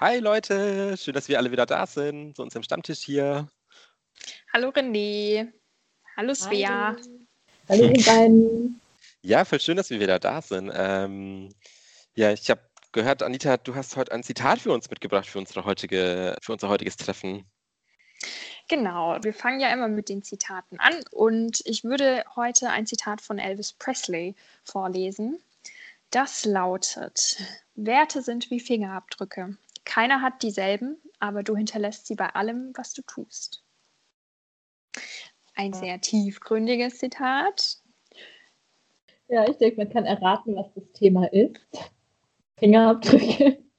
Hi Leute, schön, dass wir alle wieder da sind, zu unserem Stammtisch hier. Hallo René. Hallo Svea. Hallo ihr beiden. Ja, voll schön, dass wir wieder da sind. Ähm, ja, ich habe gehört, Anita, du hast heute ein Zitat für uns mitgebracht für, unsere heutige, für unser heutiges Treffen. Genau, wir fangen ja immer mit den Zitaten an und ich würde heute ein Zitat von Elvis Presley vorlesen. Das lautet, Werte sind wie Fingerabdrücke. Keiner hat dieselben, aber du hinterlässt sie bei allem, was du tust. Ein sehr tiefgründiges Zitat. Ja, ich denke, man kann erraten, was das Thema ist. Fingerabdrücke.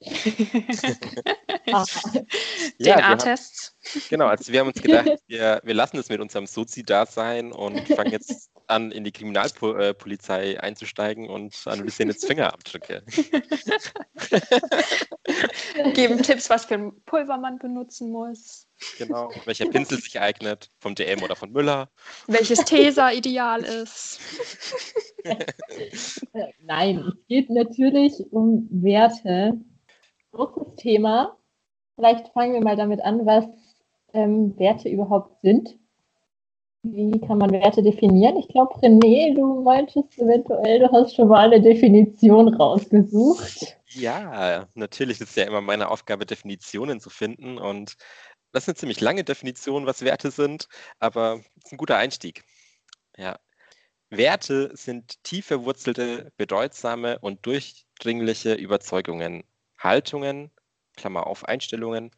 DNA-Tests. Genau, also wir haben uns gedacht, wir, wir lassen es mit unserem Sozi-Dasein und fangen jetzt an, in die Kriminalpolizei einzusteigen und analysieren jetzt Fingerabdrücke. Geben Tipps, was für ein Pulver man benutzen muss. Genau, welcher Pinsel sich eignet, vom DM oder von Müller. Welches Tesa ideal ist. Nein, es geht natürlich um Werte. Großes Thema. Vielleicht fangen wir mal damit an, was ähm, Werte überhaupt sind. Wie kann man Werte definieren? Ich glaube, René, du meintest eventuell, du hast schon mal eine Definition rausgesucht. Ja, natürlich ist es ja immer meine Aufgabe, Definitionen zu finden. Und das ist eine ziemlich lange Definition, was Werte sind, aber es ist ein guter Einstieg. Ja. Werte sind tief verwurzelte, bedeutsame und durchdringliche Überzeugungen, Haltungen, Klammer auf Einstellungen,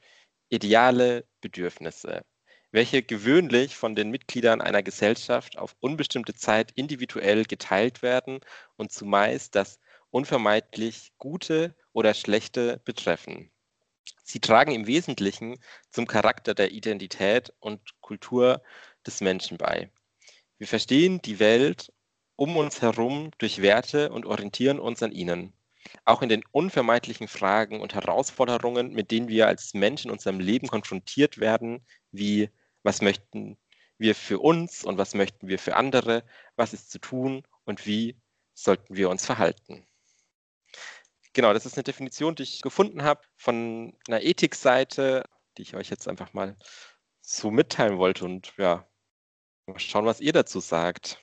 Ideale, Bedürfnisse welche gewöhnlich von den Mitgliedern einer Gesellschaft auf unbestimmte Zeit individuell geteilt werden und zumeist das unvermeidlich Gute oder Schlechte betreffen. Sie tragen im Wesentlichen zum Charakter der Identität und Kultur des Menschen bei. Wir verstehen die Welt um uns herum durch Werte und orientieren uns an ihnen. Auch in den unvermeidlichen Fragen und Herausforderungen, mit denen wir als Menschen in unserem Leben konfrontiert werden, wie was möchten wir für uns und was möchten wir für andere, was ist zu tun und wie sollten wir uns verhalten. Genau, das ist eine Definition, die ich gefunden habe von einer Ethikseite, die ich euch jetzt einfach mal so mitteilen wollte und ja, mal schauen, was ihr dazu sagt.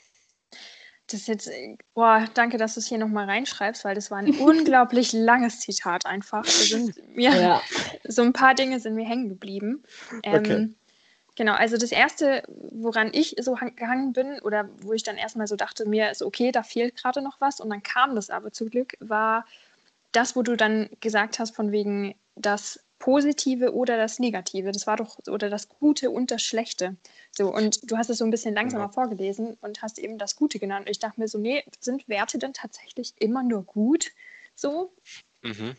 Das ist jetzt, boah, danke, dass du es hier nochmal reinschreibst, weil das war ein unglaublich langes Zitat einfach. Sind mir, ja. So ein paar Dinge sind mir hängen geblieben. Ähm, okay. Genau, also das Erste, woran ich so gehangen bin oder wo ich dann erstmal so dachte, mir ist okay, da fehlt gerade noch was und dann kam das aber zum Glück, war das, wo du dann gesagt hast, von wegen das Positive oder das Negative. Das war doch, oder das Gute und das Schlechte. So, und du hast es so ein bisschen langsamer genau. vorgelesen und hast eben das Gute genannt. Und ich dachte mir so, nee, sind Werte denn tatsächlich immer nur gut? So. Mhm.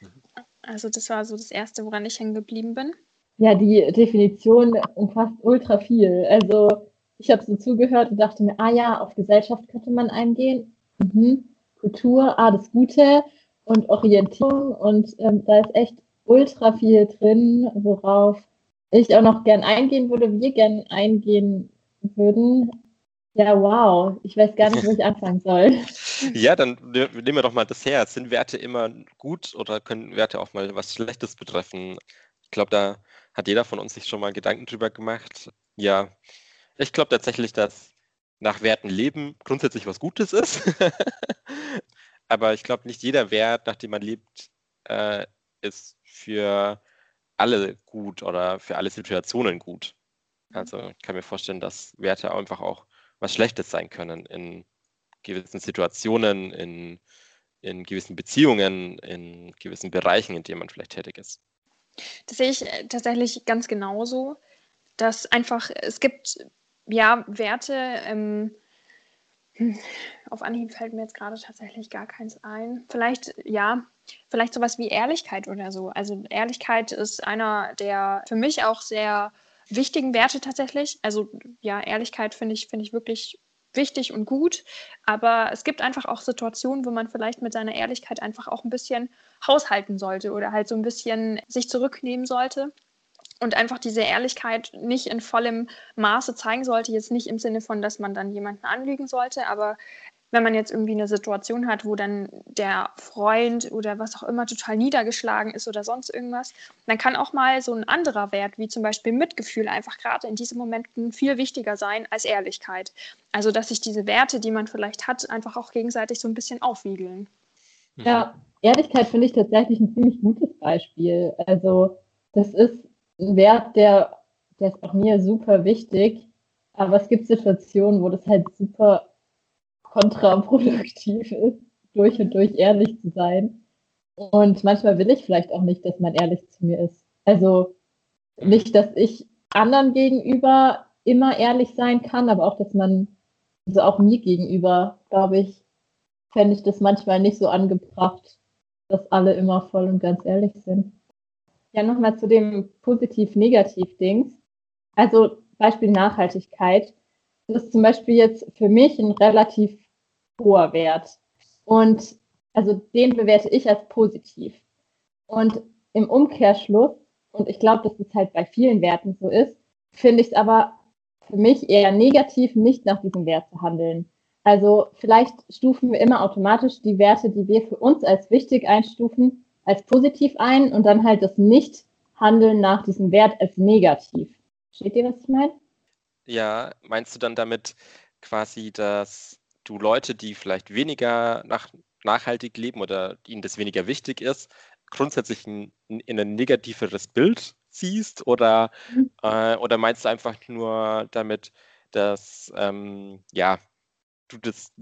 Mhm. Also, das war so das Erste, woran ich hängen geblieben bin ja, die Definition umfasst ultra viel. Also ich habe so zugehört und dachte mir, ah ja, auf Gesellschaft könnte man eingehen. Mhm. Kultur, ah, das Gute und Orientierung. Und ähm, da ist echt ultra viel drin, worauf ich auch noch gern eingehen würde, wir gern eingehen würden. Ja, wow. Ich weiß gar nicht, wo ich anfangen soll. Ja, dann nehmen wir doch mal das her. Sind Werte immer gut oder können Werte auch mal was Schlechtes betreffen? Ich glaube, da hat jeder von uns sich schon mal Gedanken drüber gemacht? Ja, ich glaube tatsächlich, dass nach Werten leben grundsätzlich was Gutes ist. Aber ich glaube, nicht jeder Wert, nach dem man lebt, äh, ist für alle gut oder für alle Situationen gut. Also ich kann mir vorstellen, dass Werte einfach auch was Schlechtes sein können in gewissen Situationen, in, in gewissen Beziehungen, in gewissen Bereichen, in denen man vielleicht tätig ist. Das sehe ich äh, tatsächlich ganz genauso, dass einfach, es gibt ja Werte, ähm, hm, auf Anhieb fällt mir jetzt gerade tatsächlich gar keins ein. Vielleicht, ja, vielleicht sowas wie Ehrlichkeit oder so. Also Ehrlichkeit ist einer der für mich auch sehr wichtigen Werte tatsächlich. Also ja, Ehrlichkeit finde ich, finde ich wirklich wichtig und gut, aber es gibt einfach auch Situationen, wo man vielleicht mit seiner Ehrlichkeit einfach auch ein bisschen haushalten sollte oder halt so ein bisschen sich zurücknehmen sollte und einfach diese Ehrlichkeit nicht in vollem Maße zeigen sollte. Jetzt nicht im Sinne von, dass man dann jemanden anlügen sollte, aber wenn man jetzt irgendwie eine Situation hat, wo dann der Freund oder was auch immer total niedergeschlagen ist oder sonst irgendwas, dann kann auch mal so ein anderer Wert, wie zum Beispiel Mitgefühl, einfach gerade in diesen Momenten viel wichtiger sein als Ehrlichkeit. Also, dass sich diese Werte, die man vielleicht hat, einfach auch gegenseitig so ein bisschen aufwiegeln. Ja, Ehrlichkeit finde ich tatsächlich ein ziemlich gutes Beispiel. Also, das ist ein Wert, der, der ist auch mir super wichtig. Aber es gibt Situationen, wo das halt super kontraproduktiv ist, durch und durch ehrlich zu sein. Und manchmal will ich vielleicht auch nicht, dass man ehrlich zu mir ist. Also nicht, dass ich anderen gegenüber immer ehrlich sein kann, aber auch, dass man, also auch mir gegenüber, glaube ich, fände ich das manchmal nicht so angebracht, dass alle immer voll und ganz ehrlich sind. Ja, nochmal zu dem Positiv-Negativ-Dings. Also Beispiel Nachhaltigkeit. Das ist zum Beispiel jetzt für mich ein relativ hoher Wert. Und also den bewerte ich als positiv. Und im Umkehrschluss, und ich glaube, dass es halt bei vielen Werten so ist, finde ich es aber für mich eher negativ, nicht nach diesem Wert zu handeln. Also vielleicht stufen wir immer automatisch die Werte, die wir für uns als wichtig einstufen, als positiv ein und dann halt das Nicht-Handeln nach diesem Wert als negativ. Steht dir, was ich meine? Ja, meinst du dann damit quasi, dass du Leute, die vielleicht weniger nach, nachhaltig leben oder ihnen das weniger wichtig ist, grundsätzlich in, in ein negativeres Bild siehst? Oder, mhm. äh, oder meinst du einfach nur damit, dass ähm, ja, du das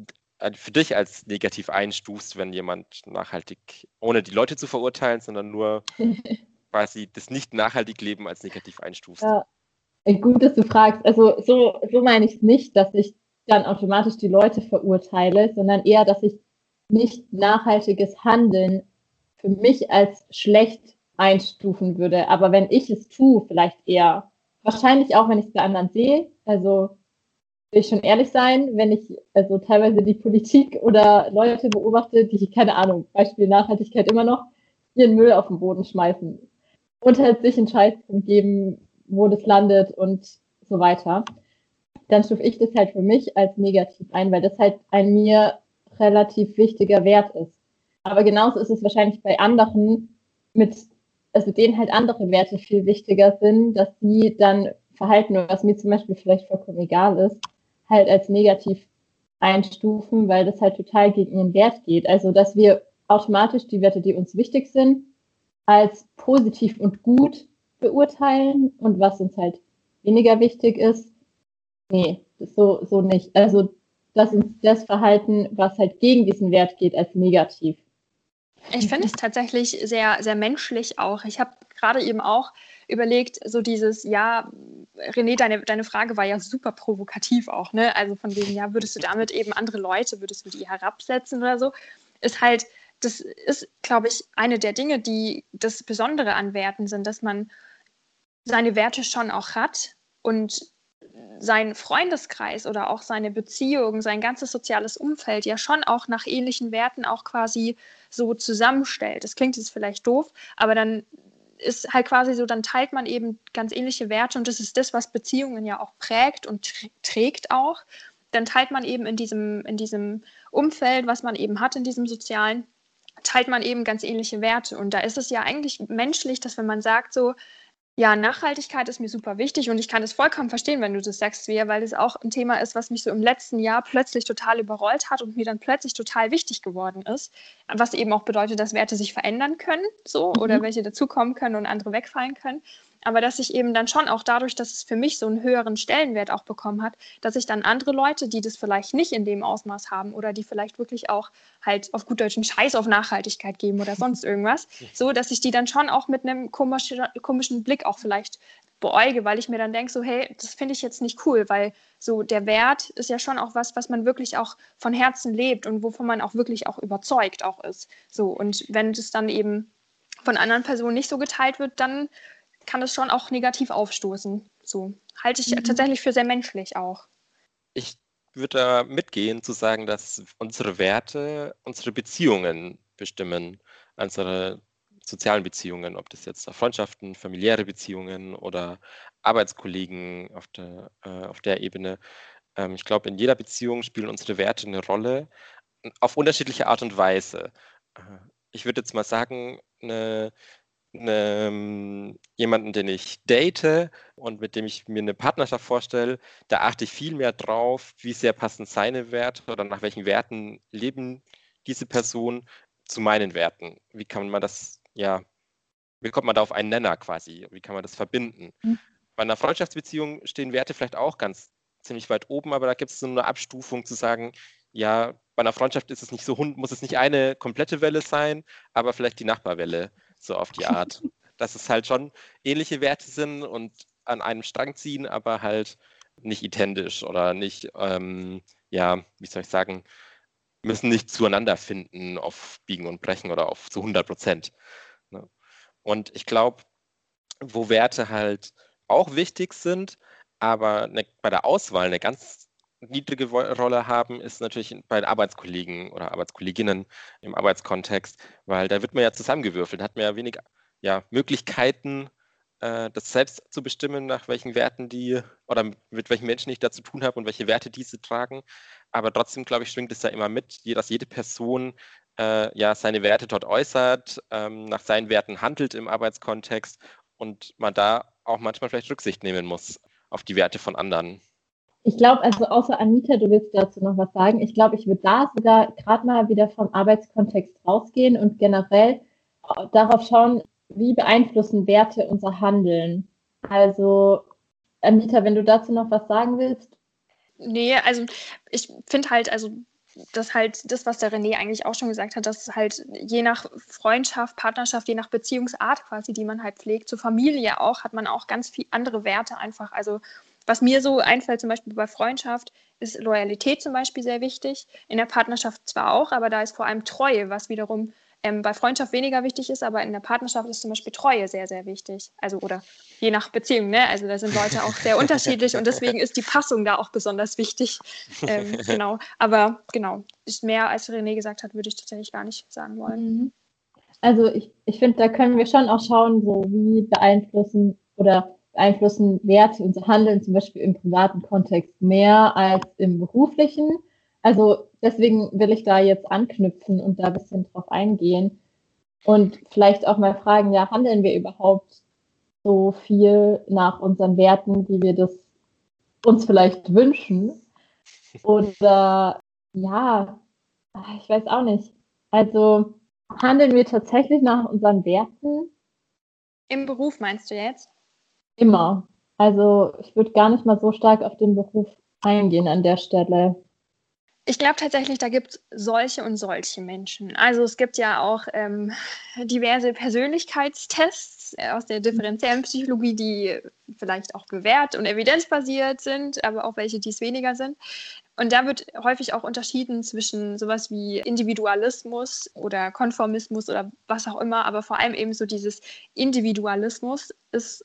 für dich als negativ einstufst, wenn jemand nachhaltig, ohne die Leute zu verurteilen, sondern nur quasi das nicht nachhaltig Leben als negativ einstufst? Ja. Gut, dass du fragst. Also so, so meine ich es nicht, dass ich dann automatisch die Leute verurteile, sondern eher, dass ich nicht nachhaltiges Handeln für mich als schlecht einstufen würde. Aber wenn ich es tue, vielleicht eher. Wahrscheinlich auch, wenn ich es bei anderen sehe. Also will ich schon ehrlich sein, wenn ich also teilweise die Politik oder Leute beobachte, die, keine Ahnung, Beispiel Nachhaltigkeit immer noch, ihren Müll auf den Boden schmeißen und halt sich einen Scheißpunkt geben, wo das landet und so weiter, dann stufe ich das halt für mich als negativ ein, weil das halt ein mir relativ wichtiger Wert ist. Aber genauso ist es wahrscheinlich bei anderen mit, also denen halt andere Werte viel wichtiger sind, dass die dann Verhalten, was mir zum Beispiel vielleicht vollkommen egal ist, halt als negativ einstufen, weil das halt total gegen ihren Wert geht. Also, dass wir automatisch die Werte, die uns wichtig sind, als positiv und gut beurteilen und was uns halt weniger wichtig ist. Nee, so, so nicht. Also, dass uns das Verhalten, was halt gegen diesen Wert geht, als negativ. Ich finde es tatsächlich sehr, sehr menschlich auch. Ich habe gerade eben auch überlegt, so dieses, ja, René, deine, deine Frage war ja super provokativ auch, ne? Also von wegen, ja, würdest du damit eben andere Leute, würdest du die herabsetzen oder so? Ist halt, das ist, glaube ich, eine der Dinge, die das Besondere an Werten sind, dass man seine Werte schon auch hat und sein Freundeskreis oder auch seine Beziehung, sein ganzes soziales Umfeld ja schon auch nach ähnlichen Werten auch quasi so zusammenstellt. Das klingt jetzt vielleicht doof, aber dann ist halt quasi so, dann teilt man eben ganz ähnliche Werte und das ist das, was Beziehungen ja auch prägt und trägt auch. Dann teilt man eben in diesem, in diesem Umfeld, was man eben hat, in diesem sozialen, teilt man eben ganz ähnliche Werte. Und da ist es ja eigentlich menschlich, dass wenn man sagt so, ja, Nachhaltigkeit ist mir super wichtig und ich kann es vollkommen verstehen, wenn du das sagst, Svea, weil es auch ein Thema ist, was mich so im letzten Jahr plötzlich total überrollt hat und mir dann plötzlich total wichtig geworden ist. Was eben auch bedeutet, dass Werte sich verändern können, so, mhm. oder welche dazukommen können und andere wegfallen können aber dass ich eben dann schon auch dadurch, dass es für mich so einen höheren Stellenwert auch bekommen hat, dass ich dann andere Leute, die das vielleicht nicht in dem Ausmaß haben oder die vielleicht wirklich auch halt auf gut deutschen Scheiß auf Nachhaltigkeit geben oder sonst irgendwas, so dass ich die dann schon auch mit einem komischen, komischen Blick auch vielleicht beäuge, weil ich mir dann denke, so, hey, das finde ich jetzt nicht cool, weil so der Wert ist ja schon auch was, was man wirklich auch von Herzen lebt und wovon man auch wirklich auch überzeugt auch ist. So, und wenn das dann eben von anderen Personen nicht so geteilt wird, dann kann es schon auch negativ aufstoßen. So halte ich mhm. tatsächlich für sehr menschlich auch. Ich würde da mitgehen, zu sagen, dass unsere Werte unsere Beziehungen bestimmen, unsere sozialen Beziehungen, ob das jetzt Freundschaften, familiäre Beziehungen oder Arbeitskollegen auf der, äh, auf der Ebene. Ähm, ich glaube, in jeder Beziehung spielen unsere Werte eine Rolle, auf unterschiedliche Art und Weise. Äh, ich würde jetzt mal sagen, eine, ähm, jemanden, den ich date und mit dem ich mir eine Partnerschaft vorstelle, da achte ich viel mehr drauf, wie sehr passen seine Werte oder nach welchen Werten leben diese Person zu meinen Werten. Wie kann man das, ja, wie kommt man da auf einen Nenner quasi? Wie kann man das verbinden? Mhm. Bei einer Freundschaftsbeziehung stehen Werte vielleicht auch ganz ziemlich weit oben, aber da gibt es so eine Abstufung zu sagen, ja, bei einer Freundschaft ist es nicht so, muss es nicht eine komplette Welle sein, aber vielleicht die Nachbarwelle, so auf die Art. Dass es halt schon ähnliche Werte sind und an einem Strang ziehen, aber halt nicht identisch oder nicht, ähm, ja, wie soll ich sagen, müssen nicht zueinander finden auf Biegen und Brechen oder auf zu 100 Prozent. Ne? Und ich glaube, wo Werte halt auch wichtig sind, aber ne, bei der Auswahl eine ganz niedrige Rolle haben, ist natürlich bei Arbeitskollegen oder Arbeitskolleginnen im Arbeitskontext, weil da wird man ja zusammengewürfelt, hat man ja wenig ja, Möglichkeiten, äh, das selbst zu bestimmen, nach welchen Werten die oder mit welchen Menschen ich da zu tun habe und welche Werte diese tragen. Aber trotzdem, glaube ich, schwingt es da immer mit, dass jede Person äh, ja seine Werte dort äußert, ähm, nach seinen Werten handelt im Arbeitskontext und man da auch manchmal vielleicht Rücksicht nehmen muss auf die Werte von anderen. Ich glaube, also außer Anita, du willst dazu noch was sagen. Ich glaube, ich würde da sogar gerade mal wieder vom Arbeitskontext rausgehen und generell darauf schauen, wie beeinflussen Werte unser Handeln. Also, Anita, wenn du dazu noch was sagen willst. Nee, also ich finde halt, also das halt das, was der René eigentlich auch schon gesagt hat, dass halt je nach Freundschaft, Partnerschaft, je nach Beziehungsart quasi, die man halt pflegt, zur Familie auch, hat man auch ganz viel andere Werte einfach. Also was mir so einfällt, zum Beispiel bei Freundschaft, ist Loyalität zum Beispiel sehr wichtig. In der Partnerschaft zwar auch, aber da ist vor allem Treue, was wiederum ähm, bei Freundschaft weniger wichtig ist, aber in der Partnerschaft ist zum Beispiel Treue sehr, sehr wichtig. Also oder je nach Beziehung, ne? Also da sind Leute auch sehr unterschiedlich und deswegen ist die Passung da auch besonders wichtig. Ähm, genau. Aber genau, ist mehr als René gesagt hat, würde ich tatsächlich gar nicht sagen wollen. Mhm. Also ich, ich finde, da können wir schon auch schauen, so wie beeinflussen oder beeinflussen Werte unser Handeln zum Beispiel im privaten Kontext mehr als im beruflichen. Also deswegen will ich da jetzt anknüpfen und da ein bisschen drauf eingehen und vielleicht auch mal fragen, ja, handeln wir überhaupt so viel nach unseren Werten, wie wir das uns vielleicht wünschen? Oder ja, ich weiß auch nicht. Also handeln wir tatsächlich nach unseren Werten? Im Beruf meinst du jetzt? Immer. Also ich würde gar nicht mal so stark auf den Beruf eingehen an der Stelle. Ich glaube tatsächlich, da gibt es solche und solche Menschen. Also es gibt ja auch ähm, diverse Persönlichkeitstests aus der differenziellen Psychologie, die vielleicht auch bewährt und evidenzbasiert sind, aber auch welche, die es weniger sind. Und da wird häufig auch unterschieden zwischen sowas wie Individualismus oder Konformismus oder was auch immer, aber vor allem eben so dieses Individualismus ist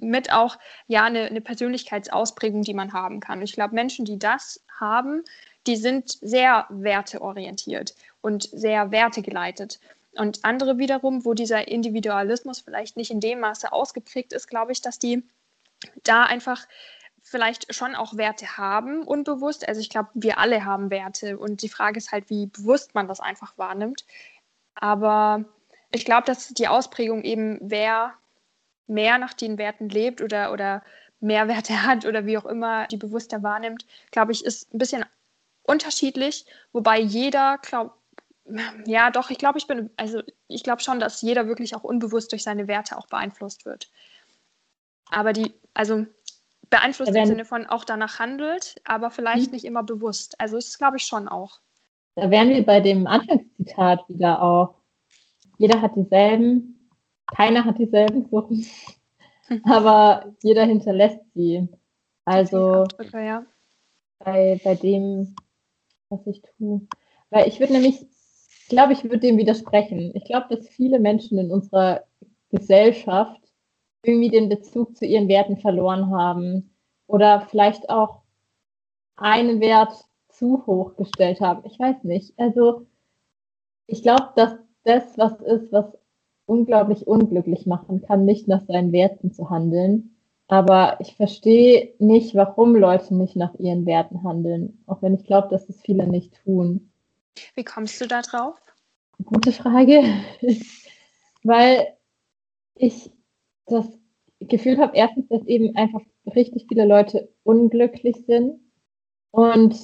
mit auch ja eine, eine Persönlichkeitsausprägung, die man haben kann. Und ich glaube, Menschen, die das haben, die sind sehr werteorientiert und sehr wertegeleitet. Und andere wiederum, wo dieser Individualismus vielleicht nicht in dem Maße ausgeprägt ist, glaube ich, dass die da einfach vielleicht schon auch Werte haben, unbewusst. Also ich glaube, wir alle haben Werte und die Frage ist halt, wie bewusst man das einfach wahrnimmt. Aber ich glaube, dass die Ausprägung eben, wer mehr nach den Werten lebt oder, oder mehr Werte hat oder wie auch immer die bewusster wahrnimmt, glaube ich, ist ein bisschen unterschiedlich, wobei jeder, glaub, ja, doch, ich glaube, ich bin, also ich glaube schon, dass jeder wirklich auch unbewusst durch seine Werte auch beeinflusst wird. Aber die, also beeinflusst Wenn, im Sinne von auch danach handelt, aber vielleicht hm. nicht immer bewusst. Also das glaube ich schon auch. Da wären wir bei dem Anfangszitat wieder auch. Jeder hat dieselben, keiner hat dieselben Suchen, aber jeder hinterlässt sie. Also ja. bei, bei dem was ich tue. Weil ich würde nämlich, ich glaube, ich würde dem widersprechen. Ich glaube, dass viele Menschen in unserer Gesellschaft irgendwie den Bezug zu ihren Werten verloren haben oder vielleicht auch einen Wert zu hoch gestellt haben. Ich weiß nicht. Also ich glaube, dass das was ist, was unglaublich unglücklich machen kann, nicht nach seinen Werten zu handeln. Aber ich verstehe nicht, warum Leute nicht nach ihren Werten handeln, auch wenn ich glaube, dass es viele nicht tun. Wie kommst du da drauf? Gute Frage. Weil ich das Gefühl habe, erstens, dass eben einfach richtig viele Leute unglücklich sind und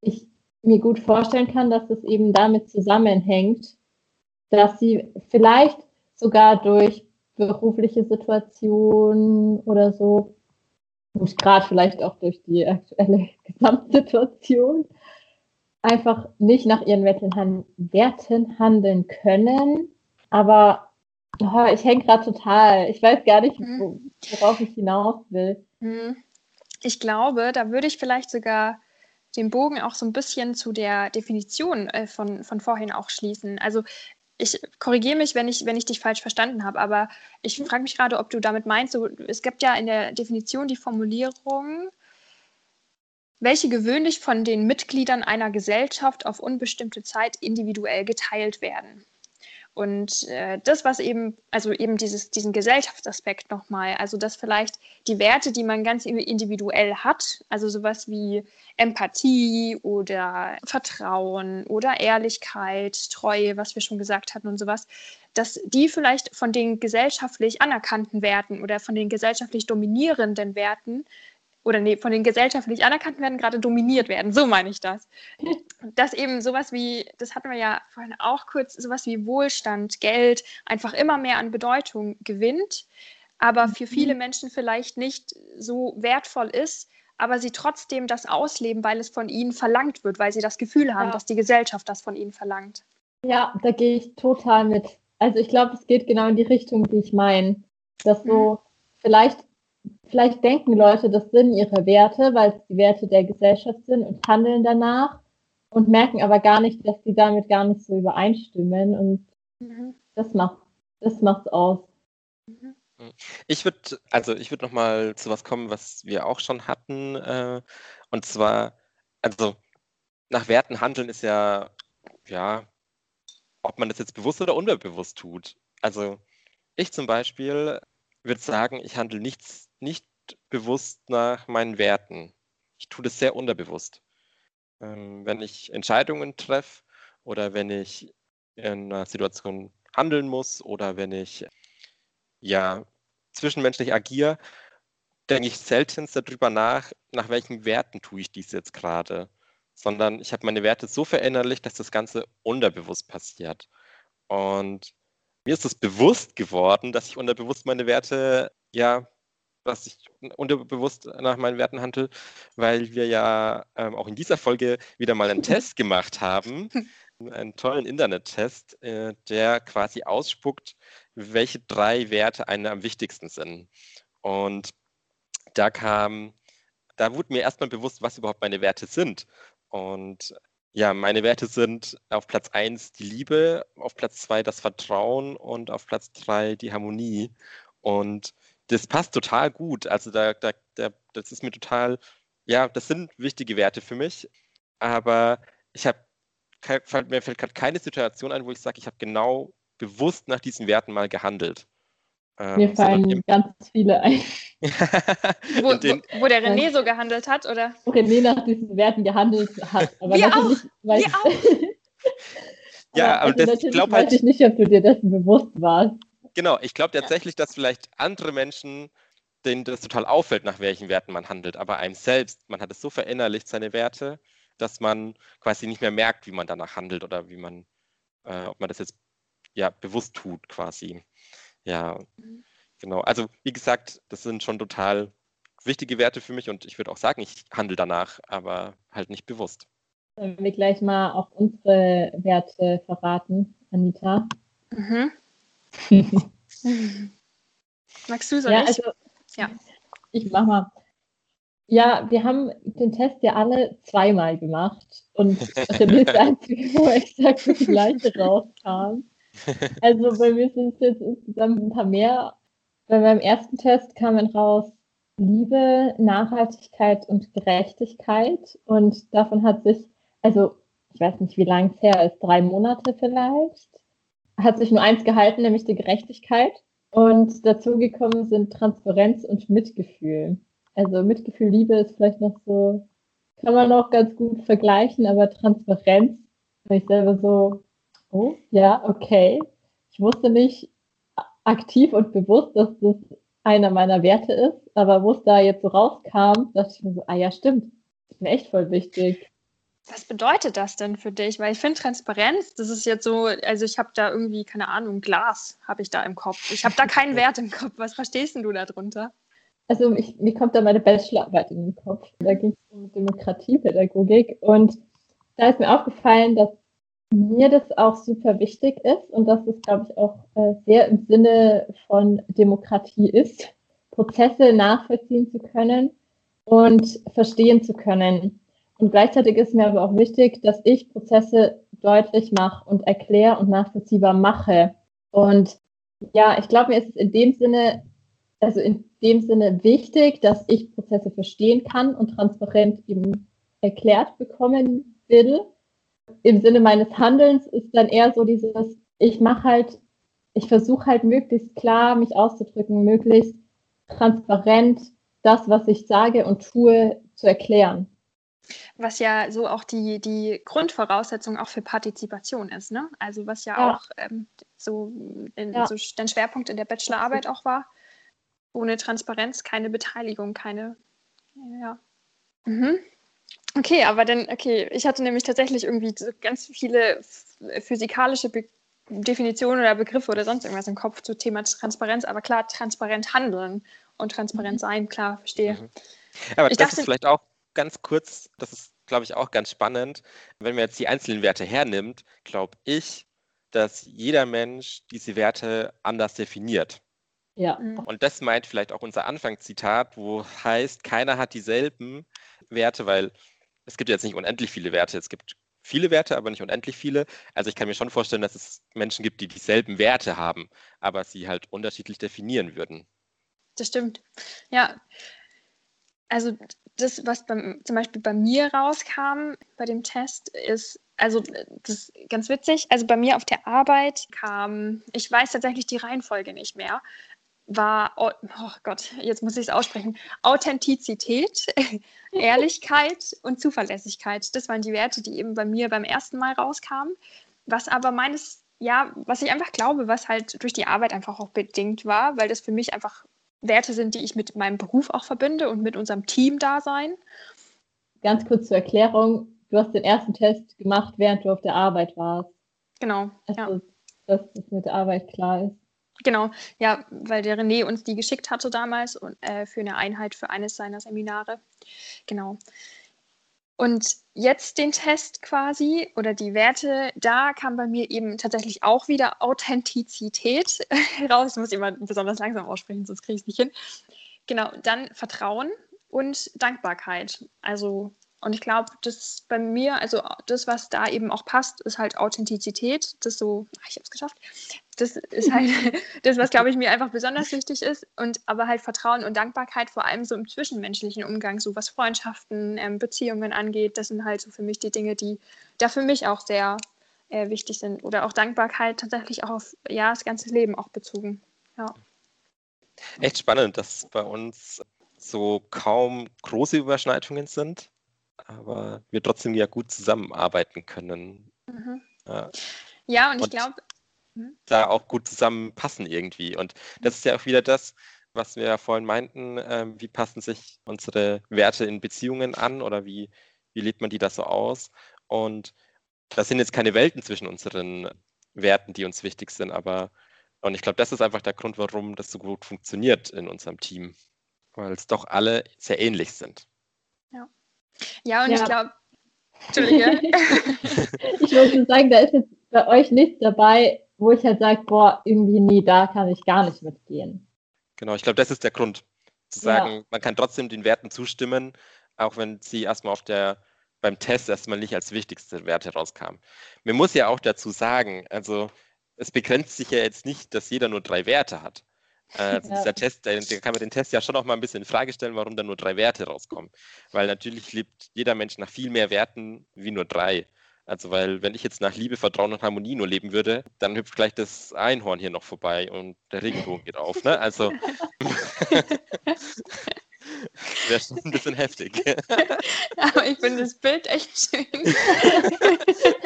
ich mir gut vorstellen kann, dass es eben damit zusammenhängt, dass sie vielleicht sogar durch berufliche Situation oder so, und gerade vielleicht auch durch die aktuelle Gesamtsituation, einfach nicht nach ihren Werten handeln können. Aber oh, ich hänge gerade total. Ich weiß gar nicht, mhm. worauf ich hinaus will. Mhm. Ich glaube, da würde ich vielleicht sogar den Bogen auch so ein bisschen zu der Definition äh, von, von vorhin auch schließen. Also ich korrigiere mich, wenn ich, wenn ich dich falsch verstanden habe, aber ich mhm. frage mich gerade, ob du damit meinst, so, es gibt ja in der Definition die Formulierung, welche gewöhnlich von den Mitgliedern einer Gesellschaft auf unbestimmte Zeit individuell geteilt werden. Und äh, das, was eben, also eben dieses, diesen Gesellschaftsaspekt nochmal, also dass vielleicht die Werte, die man ganz individuell hat, also sowas wie Empathie oder Vertrauen oder Ehrlichkeit, Treue, was wir schon gesagt hatten und sowas, dass die vielleicht von den gesellschaftlich anerkannten Werten oder von den gesellschaftlich dominierenden Werten oder nee, von den gesellschaftlich anerkannten werden gerade dominiert werden. So meine ich das. Dass eben sowas wie, das hatten wir ja vorhin auch kurz, sowas wie Wohlstand, Geld einfach immer mehr an Bedeutung gewinnt, aber für mhm. viele Menschen vielleicht nicht so wertvoll ist, aber sie trotzdem das ausleben, weil es von ihnen verlangt wird, weil sie das Gefühl haben, ja. dass die Gesellschaft das von ihnen verlangt. Ja, da gehe ich total mit. Also ich glaube, es geht genau in die Richtung, die ich meine. Dass so mhm. vielleicht vielleicht denken Leute, das sind ihre Werte, weil es die Werte der Gesellschaft sind und handeln danach und merken aber gar nicht, dass sie damit gar nicht so übereinstimmen und mhm. das macht das macht's aus. Mhm. Ich würde also ich würde noch mal zu was kommen, was wir auch schon hatten äh, und zwar also nach Werten handeln ist ja ja ob man das jetzt bewusst oder unbewusst tut. Also ich zum Beispiel würde sagen, ich handle nichts nicht bewusst nach meinen Werten. Ich tue das sehr unterbewusst. Ähm, wenn ich Entscheidungen treffe oder wenn ich in einer Situation handeln muss oder wenn ich ja zwischenmenschlich agiere, denke ich selten darüber nach, nach welchen Werten tue ich dies jetzt gerade, sondern ich habe meine Werte so verinnerlicht, dass das Ganze unterbewusst passiert. Und mir ist es bewusst geworden, dass ich unterbewusst meine Werte ja was ich unterbewusst nach meinen Werten handle, weil wir ja ähm, auch in dieser Folge wieder mal einen Test gemacht haben, einen tollen Internet-Test, äh, der quasi ausspuckt, welche drei Werte einem am wichtigsten sind. Und da kam, da wurde mir erstmal bewusst, was überhaupt meine Werte sind. Und ja, meine Werte sind auf Platz 1 die Liebe, auf Platz 2 das Vertrauen und auf Platz 3 die Harmonie. Und das passt total gut. Also da, da, da, das ist mir total, ja, das sind wichtige Werte für mich. Aber ich habe, mir fällt gerade keine Situation ein, wo ich sage, ich habe genau bewusst nach diesen Werten mal gehandelt. Ähm, mir fallen ganz viele ein. wo, den, wo, wo, der René so gehandelt hat, oder? Wo René nach diesen Werten gehandelt hat. Aber Wir auch. Weiß, Wir auch. ja, aber, aber das, ich glaube halt. Weiß ich nicht, ob du dir dessen bewusst warst. Genau, ich glaube tatsächlich, dass vielleicht andere Menschen, denen das total auffällt, nach welchen Werten man handelt, aber einem selbst, man hat es so verinnerlicht, seine Werte, dass man quasi nicht mehr merkt, wie man danach handelt oder wie man, äh, ob man das jetzt ja bewusst tut, quasi. Ja, mhm. genau. Also wie gesagt, das sind schon total wichtige Werte für mich und ich würde auch sagen, ich handle danach, aber halt nicht bewusst. Sollen wir gleich mal auch unsere Werte verraten, Anita? Mhm. Magst du so ja, Also, ja. Ich mach mal. Ja, wir haben den Test ja alle zweimal gemacht und René ist der einzige, wo exakt das gleiche rauskam. Also bei mir sind es jetzt insgesamt ein paar mehr. Bei meinem ersten Test kamen raus Liebe, Nachhaltigkeit und Gerechtigkeit und davon hat sich, also ich weiß nicht, wie lange es her ist, drei Monate vielleicht, hat sich nur eins gehalten, nämlich die Gerechtigkeit. Und dazu gekommen sind Transparenz und Mitgefühl. Also Mitgefühl, Liebe ist vielleicht noch so, kann man noch ganz gut vergleichen, aber Transparenz, weil ich selber so, oh, ja, okay. Ich wusste nicht aktiv und bewusst, dass das einer meiner Werte ist, aber wo es da jetzt so rauskam, dachte ich mir so, ah ja, stimmt, ist mir echt voll wichtig. Was bedeutet das denn für dich? Weil ich finde Transparenz, das ist jetzt so, also ich habe da irgendwie, keine Ahnung, Glas habe ich da im Kopf. Ich habe da keinen Wert im Kopf. Was verstehst du darunter? Also ich, mir kommt da meine Bachelorarbeit in den Kopf. Da ging es um Demokratiepädagogik und da ist mir aufgefallen, dass mir das auch super wichtig ist und dass es, glaube ich, auch äh, sehr im Sinne von Demokratie ist, Prozesse nachvollziehen zu können und verstehen zu können. Und gleichzeitig ist mir aber auch wichtig, dass ich Prozesse deutlich mache und erkläre und nachvollziehbar mache. Und ja, ich glaube, mir ist es in dem Sinne, also in dem Sinne wichtig, dass ich Prozesse verstehen kann und transparent eben erklärt bekommen will. Im Sinne meines Handelns ist dann eher so dieses, ich mache halt, ich versuche halt möglichst klar mich auszudrücken, möglichst transparent das, was ich sage und tue, zu erklären was ja so auch die, die Grundvoraussetzung auch für Partizipation ist, ne? Also was ja, ja. auch ähm, so, in, ja. so dein Schwerpunkt in der Bachelorarbeit auch war. Ohne Transparenz keine Beteiligung, keine, ja. Mhm. Okay, aber dann, okay, ich hatte nämlich tatsächlich irgendwie so ganz viele physikalische Be Definitionen oder Begriffe oder sonst irgendwas im Kopf zu Thema Transparenz, aber klar, transparent handeln und transparent mhm. sein, klar, verstehe. Mhm. Aber ich das dachte, ist vielleicht auch ganz kurz, das ist, glaube ich, auch ganz spannend. Wenn man jetzt die einzelnen Werte hernimmt, glaube ich, dass jeder Mensch diese Werte anders definiert. Ja. Mhm. Und das meint vielleicht auch unser Anfangszitat, wo heißt, keiner hat dieselben Werte, weil es gibt jetzt nicht unendlich viele Werte. Es gibt viele Werte, aber nicht unendlich viele. Also ich kann mir schon vorstellen, dass es Menschen gibt, die dieselben Werte haben, aber sie halt unterschiedlich definieren würden. Das stimmt. Ja. Also das, was beim, zum Beispiel bei mir rauskam bei dem Test, ist, also das ist ganz witzig, also bei mir auf der Arbeit kam, ich weiß tatsächlich die Reihenfolge nicht mehr, war, oh, oh Gott, jetzt muss ich es aussprechen, Authentizität, Ehrlichkeit und Zuverlässigkeit. Das waren die Werte, die eben bei mir beim ersten Mal rauskamen. Was aber meines, ja, was ich einfach glaube, was halt durch die Arbeit einfach auch bedingt war, weil das für mich einfach Werte sind, die ich mit meinem Beruf auch verbinde und mit unserem Team-Dasein. Ganz kurz zur Erklärung: Du hast den ersten Test gemacht, während du auf der Arbeit warst. Genau. Also, ja. dass das mit der Arbeit klar ist. Genau, ja, weil der René uns die geschickt hatte damals und, äh, für eine Einheit für eines seiner Seminare. Genau. Und jetzt den Test quasi oder die Werte, da kam bei mir eben tatsächlich auch wieder Authentizität raus. Muss immer besonders langsam aussprechen, sonst kriege ich es nicht hin. Genau, dann Vertrauen und Dankbarkeit. Also und ich glaube, das bei mir, also das, was da eben auch passt, ist halt Authentizität. Das so, ach, ich habe es geschafft. Das ist halt das, was, glaube ich, mir einfach besonders wichtig ist. Und aber halt Vertrauen und Dankbarkeit, vor allem so im zwischenmenschlichen Umgang, so was Freundschaften, ähm, Beziehungen angeht, das sind halt so für mich die Dinge, die da für mich auch sehr äh, wichtig sind. Oder auch Dankbarkeit tatsächlich auch auf ja, das ganze Leben auch bezogen. Ja. Echt spannend, dass bei uns so kaum große Überschneidungen sind aber wir trotzdem ja gut zusammenarbeiten können. Mhm. Ja. ja. und, und ich glaube. Hm? Da auch gut zusammenpassen irgendwie. Und das ist ja auch wieder das, was wir ja vorhin meinten, äh, wie passen sich unsere Werte in Beziehungen an oder wie, wie lebt man die da so aus? Und das sind jetzt keine Welten zwischen unseren Werten, die uns wichtig sind, aber und ich glaube, das ist einfach der Grund, warum das so gut funktioniert in unserem Team, weil es doch alle sehr ähnlich sind. Ja, und ja. ich glaube, Entschuldige. ich wollte sagen, da ist jetzt bei euch nichts dabei, wo ich halt sage, boah, irgendwie nee, da kann ich gar nicht mitgehen. Genau, ich glaube, das ist der Grund. Zu sagen, ja. man kann trotzdem den Werten zustimmen, auch wenn sie erstmal auf der beim Test erstmal nicht als wichtigste Werte rauskamen. Man muss ja auch dazu sagen, also es begrenzt sich ja jetzt nicht, dass jeder nur drei Werte hat. Also ja. dieser Test, da kann man den Test ja schon auch mal ein bisschen in Frage stellen, warum da nur drei Werte rauskommen. Weil natürlich lebt jeder Mensch nach viel mehr Werten wie nur drei. Also, weil wenn ich jetzt nach Liebe, Vertrauen und Harmonie nur leben würde, dann hüpft gleich das Einhorn hier noch vorbei und der Regenbogen geht auf. Ne? Also wäre schon ein bisschen heftig. Aber ich finde das Bild echt schön.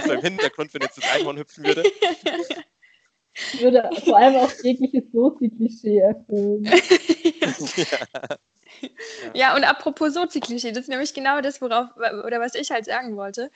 so im Hintergrund, wenn jetzt das Einhorn hüpfen würde. Würde vor allem auch jegliches Sozi-Klischee erfüllen. ja. Ja, und apropos Sozi-Klischee, das ist nämlich genau das, worauf, oder was ich halt sagen wollte,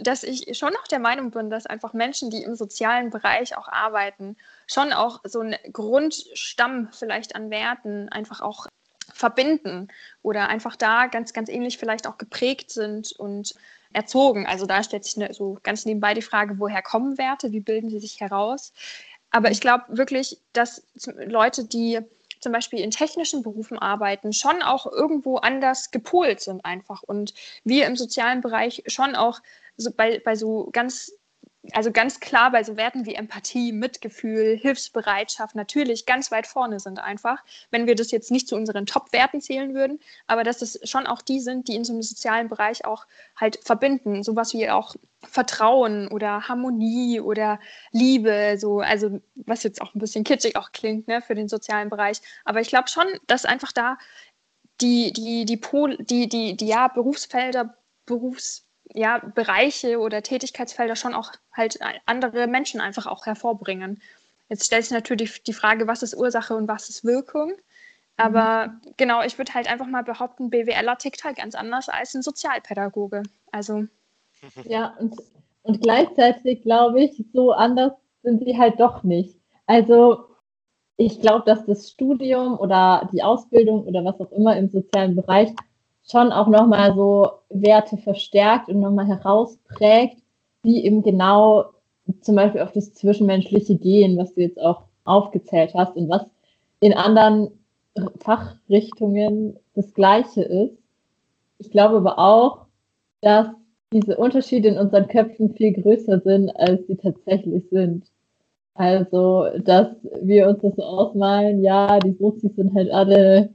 dass ich schon noch der Meinung bin, dass einfach Menschen, die im sozialen Bereich auch arbeiten, schon auch so einen Grundstamm vielleicht an Werten einfach auch verbinden oder einfach da ganz, ganz ähnlich vielleicht auch geprägt sind und erzogen. Also da stellt sich ne, so ganz nebenbei die Frage, woher kommen Werte, wie bilden sie sich heraus? Aber ich glaube wirklich, dass Leute, die zum Beispiel in technischen Berufen arbeiten, schon auch irgendwo anders gepolt sind einfach. Und wir im sozialen Bereich schon auch so bei, bei so ganz also ganz klar bei so Werten wie Empathie, Mitgefühl, Hilfsbereitschaft natürlich ganz weit vorne sind einfach, wenn wir das jetzt nicht zu unseren Top-Werten zählen würden, aber dass es schon auch die sind, die in so einem sozialen Bereich auch halt verbinden, sowas wie auch Vertrauen oder Harmonie oder Liebe, so, also was jetzt auch ein bisschen kitschig auch klingt, ne, für den sozialen Bereich, aber ich glaube schon, dass einfach da die, die, die, Pol, die, die, die ja, Berufsfelder, Berufs ja, Bereiche oder Tätigkeitsfelder schon auch halt andere Menschen einfach auch hervorbringen. Jetzt stellt sich natürlich die Frage, was ist Ursache und was ist Wirkung. Aber mhm. genau, ich würde halt einfach mal behaupten, BWLer tickt halt ganz anders als ein Sozialpädagoge. Also. Ja, und, und gleichzeitig glaube ich, so anders sind sie halt doch nicht. Also ich glaube, dass das Studium oder die Ausbildung oder was auch immer im sozialen Bereich schon auch nochmal so Werte verstärkt und nochmal herausprägt, die eben genau zum Beispiel auf das Zwischenmenschliche gehen, was du jetzt auch aufgezählt hast und was in anderen Fachrichtungen das Gleiche ist. Ich glaube aber auch, dass diese Unterschiede in unseren Köpfen viel größer sind, als sie tatsächlich sind. Also, dass wir uns das so ausmalen, ja, die Sozis sind halt alle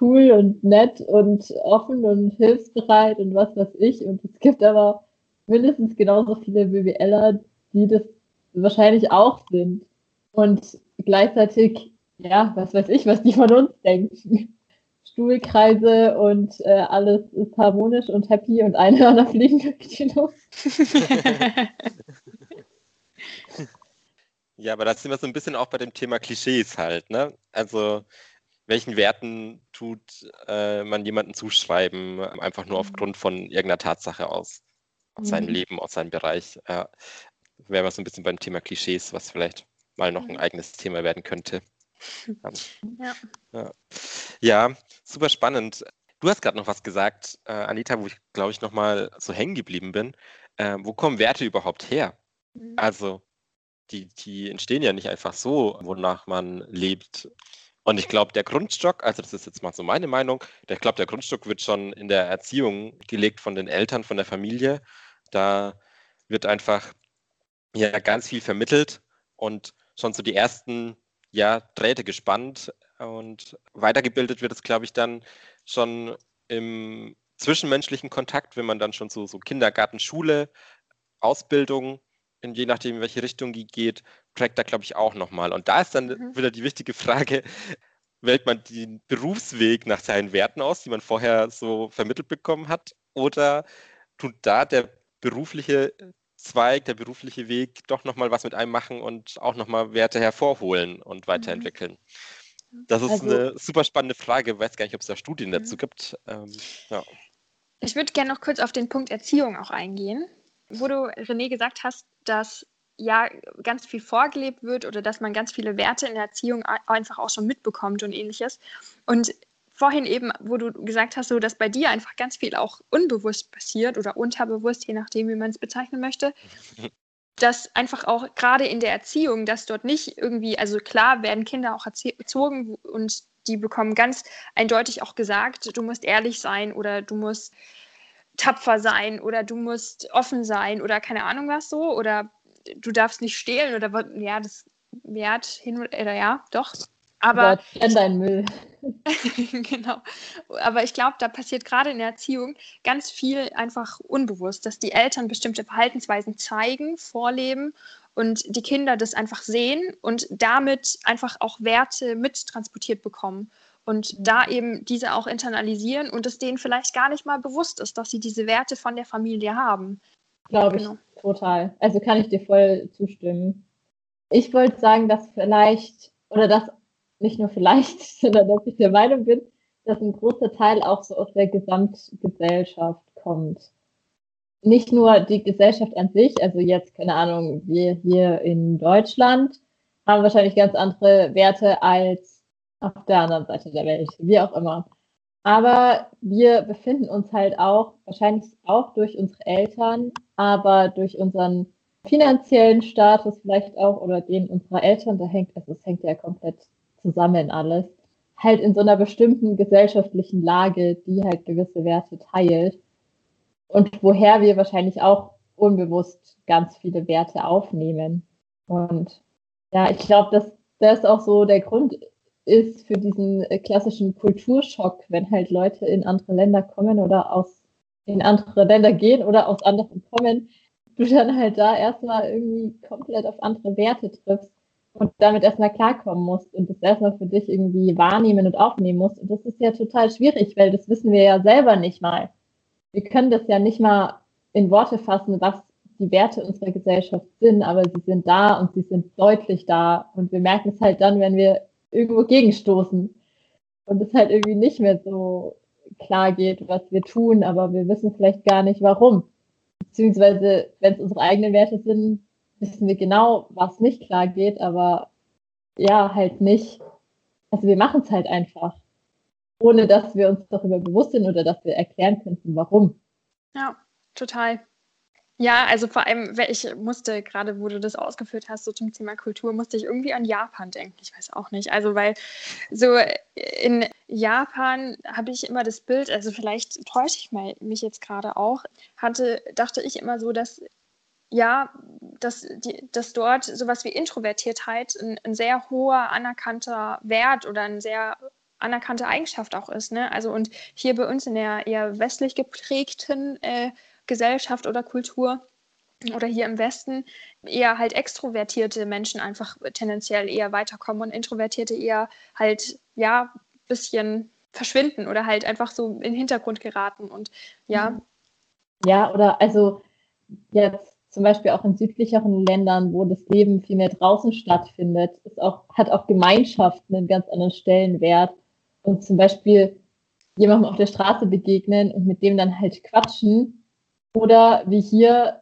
cool und nett und offen und hilfsbereit und was weiß ich. Und es gibt aber mindestens genauso viele BWLer, die das wahrscheinlich auch sind. Und gleichzeitig, ja, was weiß ich, was die von uns denken. Stuhlkreise und äh, alles ist harmonisch und happy und Einhörner fliegen durch die Luft. ja, aber da sind wir so ein bisschen auch bei dem Thema Klischees halt, ne? Also welchen Werten tut äh, man jemanden zuschreiben, einfach nur mhm. aufgrund von irgendeiner Tatsache aus, aus mhm. seinem Leben, aus seinem Bereich. Äh, wären wir so ein bisschen beim Thema Klischees, was vielleicht mal noch ein mhm. eigenes Thema werden könnte. Ja. ja. ja super spannend. Du hast gerade noch was gesagt, äh, Anita, wo ich, glaube ich, nochmal so hängen geblieben bin. Äh, wo kommen Werte überhaupt her? Mhm. Also, die, die entstehen ja nicht einfach so, wonach man lebt. Und ich glaube, der Grundstock, also das ist jetzt mal so meine Meinung, ich glaube, der Grundstock wird schon in der Erziehung gelegt von den Eltern, von der Familie. Da wird einfach ja ganz viel vermittelt und schon so die ersten ja, Drähte gespannt und weitergebildet wird es, glaube ich, dann schon im zwischenmenschlichen Kontakt, wenn man dann schon so, so Kindergarten, Schule, Ausbildung, in je nachdem, in welche Richtung die geht, prägt da, glaube ich, auch nochmal. Und da ist dann mhm. wieder die wichtige Frage, wählt man den Berufsweg nach seinen Werten aus, die man vorher so vermittelt bekommen hat, oder tut da der berufliche Zweig, der berufliche Weg doch nochmal was mit einem machen und auch nochmal Werte hervorholen und mhm. weiterentwickeln? Das ist also, eine super spannende Frage. Ich weiß gar nicht, ob es da Studien dazu mhm. gibt. Ähm, ja. Ich würde gerne noch kurz auf den Punkt Erziehung auch eingehen, wo du, René, gesagt hast, dass ja ganz viel vorgelebt wird oder dass man ganz viele Werte in der Erziehung einfach auch schon mitbekommt und ähnliches. Und vorhin eben, wo du gesagt hast, so dass bei dir einfach ganz viel auch unbewusst passiert oder unterbewusst, je nachdem, wie man es bezeichnen möchte, dass einfach auch gerade in der Erziehung, dass dort nicht irgendwie, also klar werden Kinder auch erzogen und die bekommen ganz eindeutig auch gesagt, du musst ehrlich sein oder du musst tapfer sein oder du musst offen sein oder keine Ahnung was so oder du darfst nicht stehlen oder ja, das Wert hin oder ja, doch. Aber trenn deinen Müll. genau. Aber ich glaube, da passiert gerade in der Erziehung ganz viel einfach unbewusst, dass die Eltern bestimmte Verhaltensweisen zeigen, vorleben und die Kinder das einfach sehen und damit einfach auch Werte mittransportiert bekommen und da eben diese auch internalisieren und es denen vielleicht gar nicht mal bewusst ist, dass sie diese Werte von der Familie haben. Glaube genau. ich total. Also kann ich dir voll zustimmen. Ich wollte sagen, dass vielleicht, oder dass nicht nur vielleicht, sondern dass ich der Meinung bin, dass ein großer Teil auch so aus der Gesamtgesellschaft kommt. Nicht nur die Gesellschaft an sich, also jetzt, keine Ahnung, wir hier in Deutschland haben wahrscheinlich ganz andere Werte als auf der anderen Seite der Welt, wie auch immer. Aber wir befinden uns halt auch, wahrscheinlich auch durch unsere Eltern, aber durch unseren finanziellen Status vielleicht auch oder den unserer Eltern, da hängt, also es hängt ja komplett zusammen alles, halt in so einer bestimmten gesellschaftlichen Lage, die halt gewisse Werte teilt und woher wir wahrscheinlich auch unbewusst ganz viele Werte aufnehmen. Und ja, ich glaube, dass das auch so der Grund ist für diesen klassischen Kulturschock, wenn halt Leute in andere Länder kommen oder aus in andere Länder gehen oder aus anderen kommen, du dann halt da erstmal irgendwie komplett auf andere Werte triffst und damit erstmal klarkommen musst und das erstmal für dich irgendwie wahrnehmen und aufnehmen musst. Und das ist ja total schwierig, weil das wissen wir ja selber nicht mal. Wir können das ja nicht mal in Worte fassen, was die Werte unserer Gesellschaft sind, aber sie sind da und sie sind deutlich da. Und wir merken es halt dann, wenn wir irgendwo gegenstoßen und es halt irgendwie nicht mehr so klar geht, was wir tun, aber wir wissen vielleicht gar nicht warum. Beziehungsweise, wenn es unsere eigenen Werte sind, wissen wir genau, was nicht klar geht, aber ja, halt nicht. Also wir machen es halt einfach, ohne dass wir uns darüber bewusst sind oder dass wir erklären könnten, warum. Ja, total. Ja, also vor allem, ich musste gerade, wo du das ausgeführt hast, so zum Thema Kultur, musste ich irgendwie an Japan denken. Ich weiß auch nicht. Also, weil so in Japan habe ich immer das Bild, also vielleicht täusche ich mich jetzt gerade auch, hatte, dachte ich immer so, dass ja, dass, die, dass dort sowas wie Introvertiertheit ein, ein, sehr hoher anerkannter Wert oder eine sehr anerkannte Eigenschaft auch ist. Ne? Also und hier bei uns in der eher westlich geprägten äh, Gesellschaft oder Kultur oder hier im Westen eher halt extrovertierte Menschen einfach tendenziell eher weiterkommen und introvertierte eher halt ja bisschen verschwinden oder halt einfach so in den Hintergrund geraten und ja. Ja, oder also jetzt zum Beispiel auch in südlicheren Ländern, wo das Leben viel mehr draußen stattfindet, ist auch, hat auch Gemeinschaften einen ganz anderen Stellenwert. Und zum Beispiel jemandem auf der Straße begegnen und mit dem dann halt quatschen oder wie hier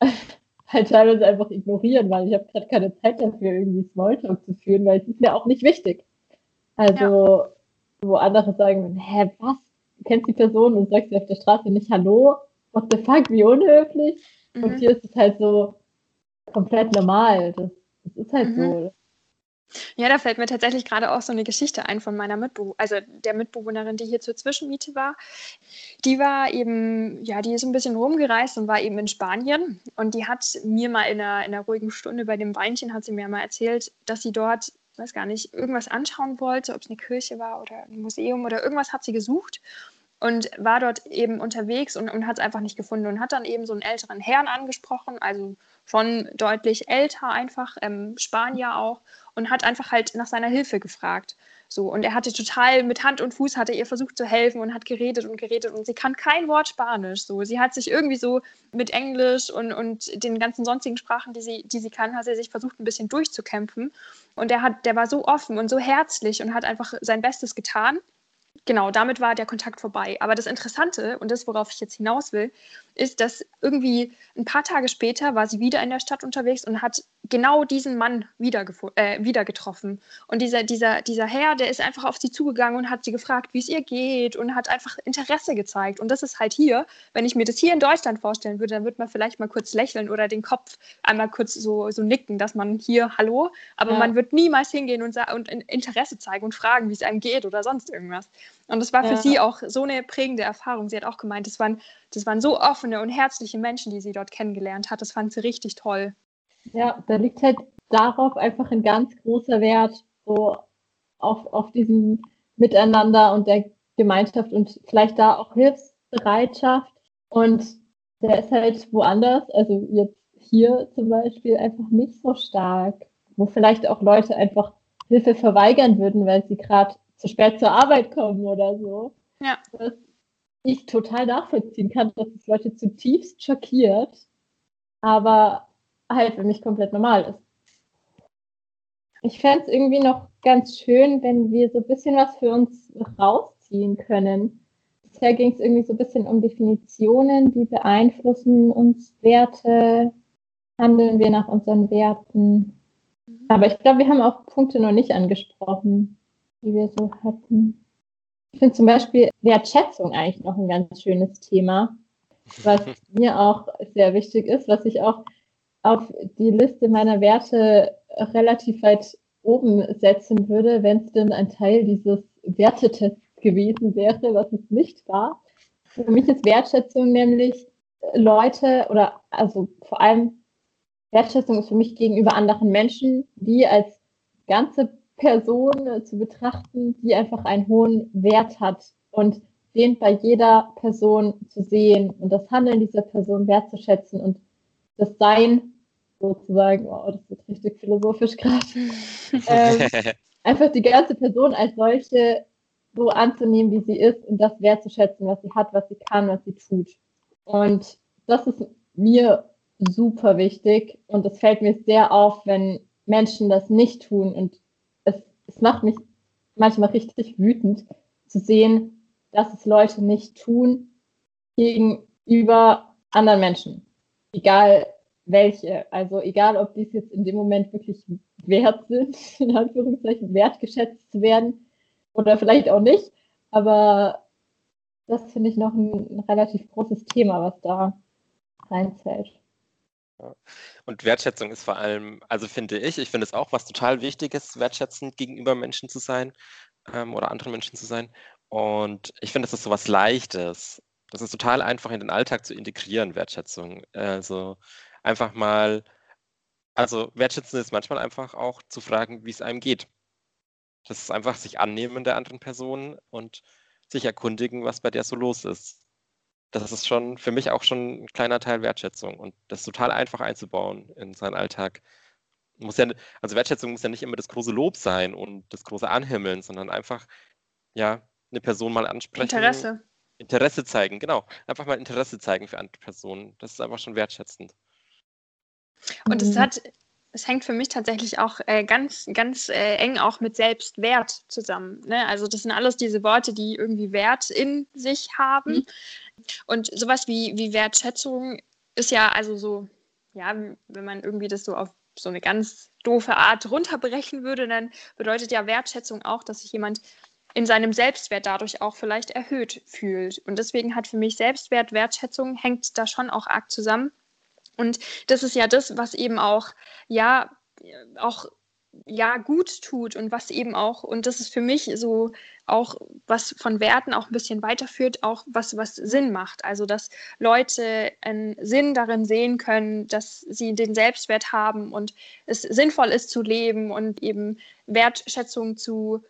halt teilweise einfach ignorieren, weil ich habe gerade keine Zeit dafür, irgendwie Smalltalk zu führen, weil es ist mir auch nicht wichtig. Also, ja. wo andere sagen, hä, was? Du kennst die Person und sagst sie auf der Straße nicht Hallo? What the fuck, wie unhöflich? Mhm. Und hier ist es halt so komplett normal. Das, das ist halt mhm. so. Ja, da fällt mir tatsächlich gerade auch so eine Geschichte ein von meiner Mitbewohnerin, also der Mitbewohnerin, die hier zur Zwischenmiete war. Die war eben, ja, die ist ein bisschen rumgereist und war eben in Spanien. Und die hat mir mal in einer, in einer ruhigen Stunde bei dem Weinchen, hat sie mir mal erzählt, dass sie dort, weiß gar nicht, irgendwas anschauen wollte, ob es eine Kirche war oder ein Museum oder irgendwas hat sie gesucht und war dort eben unterwegs und, und hat es einfach nicht gefunden und hat dann eben so einen älteren Herrn angesprochen, also schon deutlich älter einfach, ähm, Spanier auch, und hat einfach halt nach seiner Hilfe gefragt. So, und er hatte total mit Hand und Fuß hatte ihr versucht zu helfen und hat geredet und geredet und sie kann kein Wort Spanisch. So, sie hat sich irgendwie so mit Englisch und, und den ganzen sonstigen Sprachen, die sie, die sie kann, hat sie sich versucht, ein bisschen durchzukämpfen. Und der hat, der war so offen und so herzlich und hat einfach sein Bestes getan genau, damit war der Kontakt vorbei. Aber das Interessante und das, worauf ich jetzt hinaus will, ist, dass irgendwie ein paar Tage später war sie wieder in der Stadt unterwegs und hat genau diesen Mann wieder, äh, wieder getroffen. Und dieser, dieser, dieser Herr, der ist einfach auf sie zugegangen und hat sie gefragt, wie es ihr geht und hat einfach Interesse gezeigt. Und das ist halt hier, wenn ich mir das hier in Deutschland vorstellen würde, dann würde man vielleicht mal kurz lächeln oder den Kopf einmal kurz so, so nicken, dass man hier Hallo, aber ja. man wird niemals hingehen und, und Interesse zeigen und fragen, wie es einem geht oder sonst irgendwas. Und das war für ja. sie auch so eine prägende Erfahrung. Sie hat auch gemeint, das waren, das waren so offene und herzliche Menschen, die sie dort kennengelernt hat. Das fand sie richtig toll. Ja, da liegt halt darauf einfach ein ganz großer Wert, so auf, auf diesem Miteinander und der Gemeinschaft und vielleicht da auch Hilfsbereitschaft. Und der ist halt woanders, also jetzt hier zum Beispiel einfach nicht so stark, wo vielleicht auch Leute einfach Hilfe verweigern würden, weil sie gerade zu spät zur Arbeit kommen oder so. Ja. Was ich total nachvollziehen kann, dass es Leute zutiefst schockiert, aber halt für mich komplett normal ist. Ich fände es irgendwie noch ganz schön, wenn wir so ein bisschen was für uns rausziehen können. Bisher ging es irgendwie so ein bisschen um Definitionen, die beeinflussen uns Werte, handeln wir nach unseren Werten. Aber ich glaube, wir haben auch Punkte noch nicht angesprochen, die wir so hatten. Ich finde zum Beispiel Wertschätzung eigentlich noch ein ganz schönes Thema, was mir auch sehr wichtig ist, was ich auch auf die Liste meiner Werte relativ weit oben setzen würde, wenn es denn ein Teil dieses Wertetests gewesen wäre, was es nicht war. Für mich ist Wertschätzung nämlich Leute oder also vor allem Wertschätzung ist für mich gegenüber anderen Menschen, die als ganze Person zu betrachten, die einfach einen hohen Wert hat und den bei jeder Person zu sehen und das Handeln dieser Person wertzuschätzen und das Sein sozusagen, oh, das wird richtig philosophisch gerade, ähm, einfach die ganze Person als solche so anzunehmen, wie sie ist und das wertzuschätzen, was sie hat, was sie kann, was sie tut. Und das ist mir super wichtig und es fällt mir sehr auf, wenn Menschen das nicht tun und es, es macht mich manchmal richtig wütend zu sehen, dass es Leute nicht tun gegenüber anderen Menschen. Egal welche. Also egal, ob dies jetzt in dem Moment wirklich wert sind, in Anführungszeichen wertgeschätzt zu werden oder vielleicht auch nicht. Aber das finde ich noch ein, ein, relativ großes Thema, was da reinzählt. Und Wertschätzung ist vor allem, also finde ich, ich finde es auch was total Wichtiges, wertschätzend gegenüber Menschen zu sein ähm, oder anderen Menschen zu sein. Und ich finde, das ist so was Leichtes. Das ist total einfach in den Alltag zu integrieren, Wertschätzung. Also einfach mal, also wertschätzen ist manchmal einfach auch zu fragen, wie es einem geht. Das ist einfach sich annehmen der anderen Person und sich erkundigen, was bei der so los ist. Das ist schon für mich auch schon ein kleiner Teil Wertschätzung und das ist total einfach einzubauen in seinen Alltag. Muss ja, also Wertschätzung muss ja nicht immer das große Lob sein und das große Anhimmeln, sondern einfach, ja, eine Person mal ansprechen. Interesse. Interesse zeigen, genau. Einfach mal Interesse zeigen für andere Personen. Das ist einfach schon wertschätzend. Und es mhm. hat, es hängt für mich tatsächlich auch äh, ganz, ganz äh, eng auch mit Selbstwert zusammen. Ne? Also das sind alles diese Worte, die irgendwie Wert in sich haben. Mhm. Und sowas wie, wie Wertschätzung ist ja also so, ja, wenn man irgendwie das so auf so eine ganz doofe Art runterbrechen würde, dann bedeutet ja Wertschätzung auch, dass sich jemand in seinem Selbstwert dadurch auch vielleicht erhöht fühlt. Und deswegen hat für mich Selbstwert, Wertschätzung hängt da schon auch arg zusammen. Und das ist ja das, was eben auch, ja, auch ja gut tut und was eben auch, und das ist für mich so auch, was von Werten auch ein bisschen weiterführt, auch was, was Sinn macht. Also, dass Leute einen Sinn darin sehen können, dass sie den Selbstwert haben und es sinnvoll ist zu leben und eben Wertschätzung zu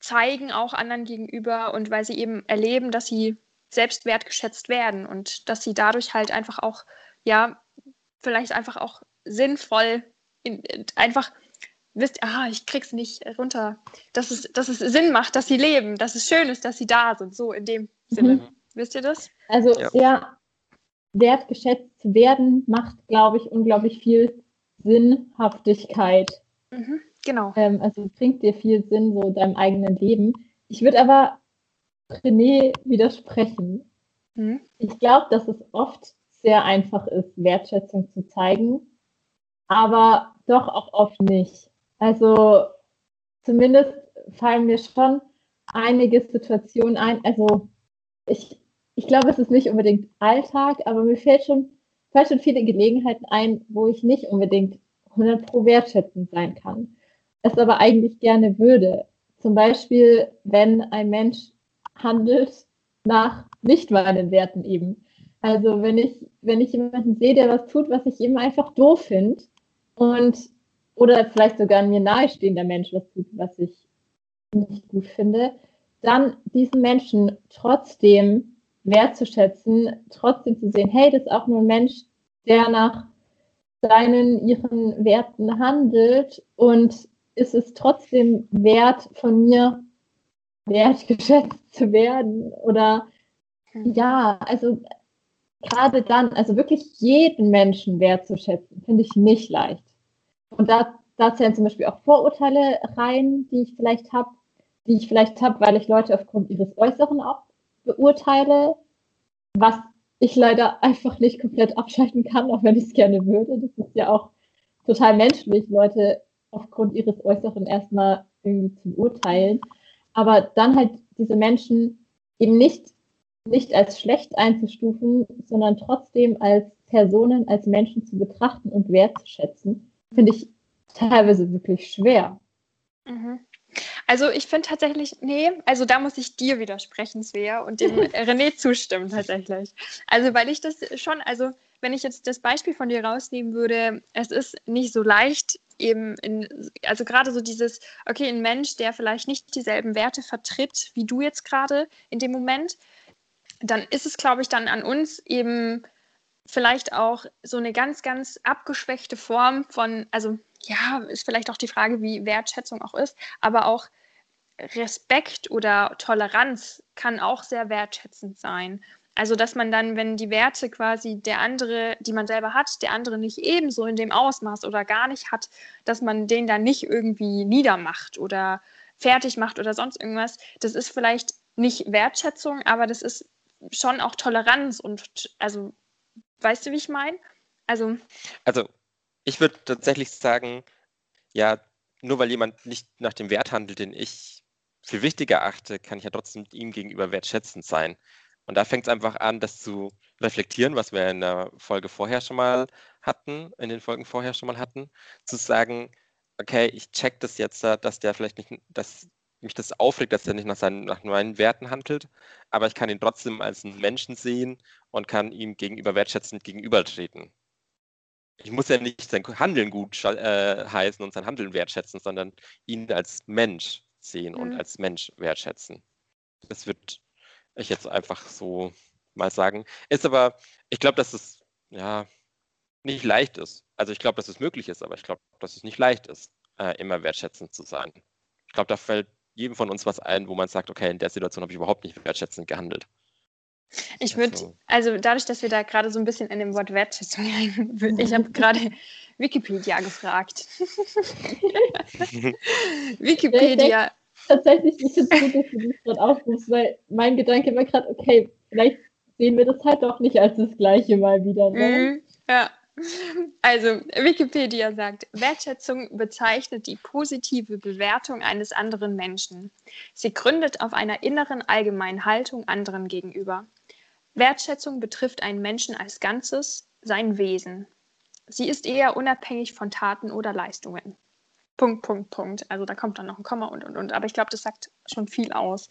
zeigen, auch anderen gegenüber und weil sie eben erleben, dass sie selbst wertgeschätzt werden und dass sie dadurch halt einfach auch, ja, vielleicht einfach auch sinnvoll in, in, einfach wisst, ah, ich krieg's nicht runter, dass es, dass es Sinn macht, dass sie leben, dass es schön ist, dass sie da sind, so in dem Sinne. Mhm. Wisst ihr das? Also ja. ja, wertgeschätzt zu werden macht, glaube ich, unglaublich viel Sinnhaftigkeit. Mhm, genau. Ähm, also bringt dir viel Sinn so deinem eigenen Leben. Ich würde aber René widersprechen. Mhm. Ich glaube, dass es oft sehr einfach ist, Wertschätzung zu zeigen, aber doch auch oft nicht. Also zumindest fallen mir schon einige Situationen ein. Also ich, ich glaube, es ist nicht unbedingt Alltag, aber mir fällt schon, fallen schon viele Gelegenheiten ein, wo ich nicht unbedingt 100 pro wertschätzend sein kann. Es aber eigentlich gerne würde. Zum Beispiel, wenn ein Mensch handelt nach nicht meinen Werten eben. Also wenn ich, wenn ich jemanden sehe, der was tut, was ich eben einfach doof finde und oder vielleicht sogar ein mir nahestehender Mensch was tut, was ich nicht gut finde, dann diesen Menschen trotzdem wertzuschätzen, trotzdem zu sehen, hey, das ist auch nur ein Mensch, der nach seinen, ihren Werten handelt und ist es trotzdem wert, von mir wertgeschätzt zu werden oder ja, also gerade dann, also wirklich jeden Menschen wertzuschätzen, finde ich nicht leicht. Und da, da zählen zum Beispiel auch Vorurteile rein, die ich vielleicht habe, die ich vielleicht habe, weil ich Leute aufgrund ihres Äußeren auch beurteile, was ich leider einfach nicht komplett abschalten kann, auch wenn ich es gerne würde. Das ist ja auch total menschlich, Leute aufgrund ihres Äußeren erstmal irgendwie zu beurteilen. Aber dann halt diese Menschen eben nicht, nicht als schlecht einzustufen, sondern trotzdem als Personen, als Menschen zu betrachten und wertzuschätzen, finde ich teilweise wirklich schwer. Mhm. Also ich finde tatsächlich, nee, also da muss ich dir widersprechen, Svea, und dem René zustimmen tatsächlich. Also weil ich das schon, also wenn ich jetzt das Beispiel von dir rausnehmen würde, es ist nicht so leicht, eben in, also gerade so dieses, okay, ein Mensch, der vielleicht nicht dieselben Werte vertritt, wie du jetzt gerade in dem Moment, dann ist es, glaube ich, dann an uns eben vielleicht auch so eine ganz, ganz abgeschwächte Form von, also ja, ist vielleicht auch die Frage, wie Wertschätzung auch ist, aber auch Respekt oder Toleranz kann auch sehr wertschätzend sein. Also, dass man dann, wenn die Werte quasi der andere, die man selber hat, der andere nicht ebenso in dem Ausmaß oder gar nicht hat, dass man den dann nicht irgendwie niedermacht oder fertig macht oder sonst irgendwas. Das ist vielleicht nicht Wertschätzung, aber das ist schon auch Toleranz und also, weißt du, wie ich meine? Also, also ich würde tatsächlich sagen, ja, nur weil jemand nicht nach dem Wert handelt, den ich für wichtiger achte, kann ich ja trotzdem ihm gegenüber wertschätzend sein. Und da fängt es einfach an, das zu reflektieren, was wir in der Folge vorher schon mal hatten, in den Folgen vorher schon mal hatten, zu sagen, okay, ich check das jetzt, dass der vielleicht nicht, dass mich das aufregt, dass er nicht nach, seinen, nach meinen Werten handelt, aber ich kann ihn trotzdem als einen Menschen sehen und kann ihm gegenüber wertschätzend gegenübertreten. Ich muss ja nicht sein Handeln gut äh, heißen und sein Handeln wertschätzen, sondern ihn als Mensch sehen mhm. und als Mensch wertschätzen. Das wird ich jetzt einfach so mal sagen. Ist aber, ich glaube, dass es ja nicht leicht ist. Also ich glaube, dass es möglich ist, aber ich glaube, dass es nicht leicht ist, äh, immer wertschätzend zu sein. Ich glaube, da fällt jedem von uns was ein, wo man sagt, okay, in der Situation habe ich überhaupt nicht wertschätzend gehandelt. Ich würde, also, also dadurch, dass wir da gerade so ein bisschen in dem Wort Wertschätzung hängen, ich habe gerade Wikipedia gefragt. Wikipedia tatsächlich nicht ins Gute, dass du das gerade aufrufst, weil mein Gedanke war gerade, okay, vielleicht sehen wir das halt doch nicht als das Gleiche mal wieder. Ne? Mm, ja. Also, Wikipedia sagt, Wertschätzung bezeichnet die positive Bewertung eines anderen Menschen. Sie gründet auf einer inneren allgemeinen Haltung anderen gegenüber. Wertschätzung betrifft einen Menschen als Ganzes, sein Wesen. Sie ist eher unabhängig von Taten oder Leistungen. Punkt, Punkt, Punkt. Also da kommt dann noch ein Komma und, und, und. Aber ich glaube, das sagt schon viel aus.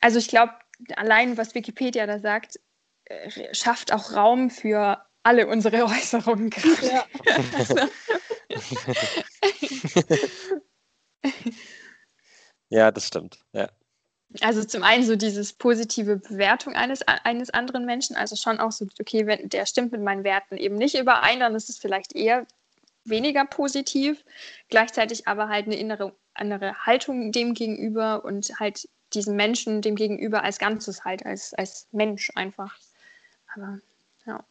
Also ich glaube, allein was Wikipedia da sagt, äh, schafft auch Raum für alle unsere Äußerungen gerade. Ja. ja, das stimmt. Ja. Also zum einen so dieses positive Bewertung eines, eines anderen Menschen, also schon auch so, okay, wenn der stimmt mit meinen Werten eben nicht überein, dann ist es vielleicht eher weniger positiv, gleichzeitig aber halt eine innere andere Haltung dem gegenüber und halt diesem Menschen dem gegenüber als Ganzes halt, als, als Mensch einfach. Aber ja.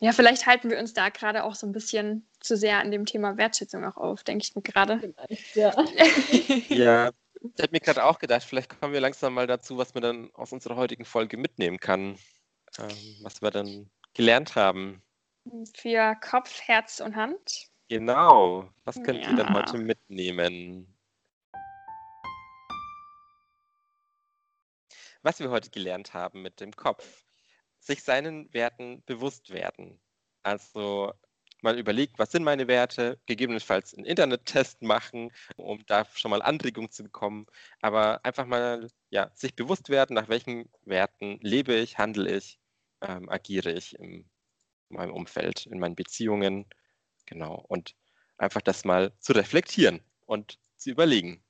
Ja, vielleicht halten wir uns da gerade auch so ein bisschen zu sehr an dem Thema Wertschätzung auch auf, denke ich mir gerade. Ja. ja, ich hätte mir gerade auch gedacht, vielleicht kommen wir langsam mal dazu, was man dann aus unserer heutigen Folge mitnehmen kann, ähm, was wir dann gelernt haben. Für Kopf, Herz und Hand. Genau. Was könnt ja. ihr denn heute mitnehmen? Was wir heute gelernt haben mit dem Kopf. Sich seinen Werten bewusst werden. Also mal überlegt, was sind meine Werte, gegebenenfalls einen Internettest machen, um da schon mal Anregung zu bekommen, aber einfach mal ja, sich bewusst werden, nach welchen Werten lebe ich, handle ich, ähm, agiere ich in meinem Umfeld, in meinen Beziehungen, Genau. Und einfach das mal zu reflektieren und zu überlegen.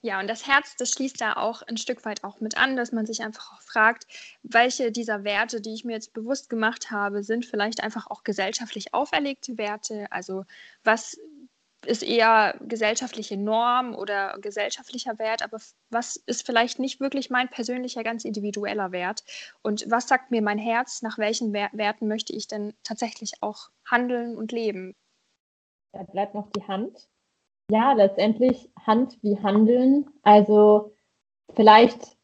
Ja, und das Herz, das schließt da auch ein Stück weit auch mit an, dass man sich einfach auch fragt, welche dieser Werte, die ich mir jetzt bewusst gemacht habe, sind vielleicht einfach auch gesellschaftlich auferlegte Werte. Also was ist eher gesellschaftliche Norm oder gesellschaftlicher Wert, aber was ist vielleicht nicht wirklich mein persönlicher, ganz individueller Wert? Und was sagt mir mein Herz? Nach welchen Werten möchte ich denn tatsächlich auch handeln und leben? Da bleibt noch die Hand. Ja, letztendlich Hand wie Handeln. Also vielleicht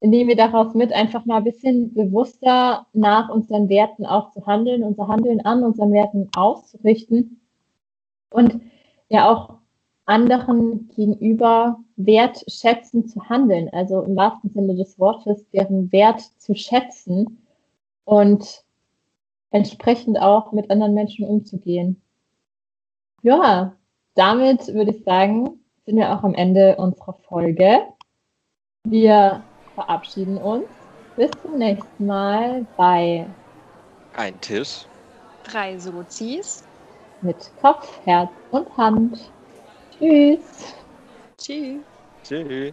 nehmen wir daraus mit, einfach mal ein bisschen bewusster nach unseren Werten auch zu handeln, unser Handeln an unseren Werten auszurichten und ja auch anderen gegenüber wertschätzend zu handeln, also im wahrsten Sinne des Wortes, deren Wert zu schätzen und entsprechend auch mit anderen Menschen umzugehen. Ja, damit würde ich sagen, sind wir auch am Ende unserer Folge. Wir verabschieden uns. Bis zum nächsten Mal bei Ein Tisch. Drei Sozis. Mit Kopf, Herz und Hand. Tschüss. Tschüss. Tschüss.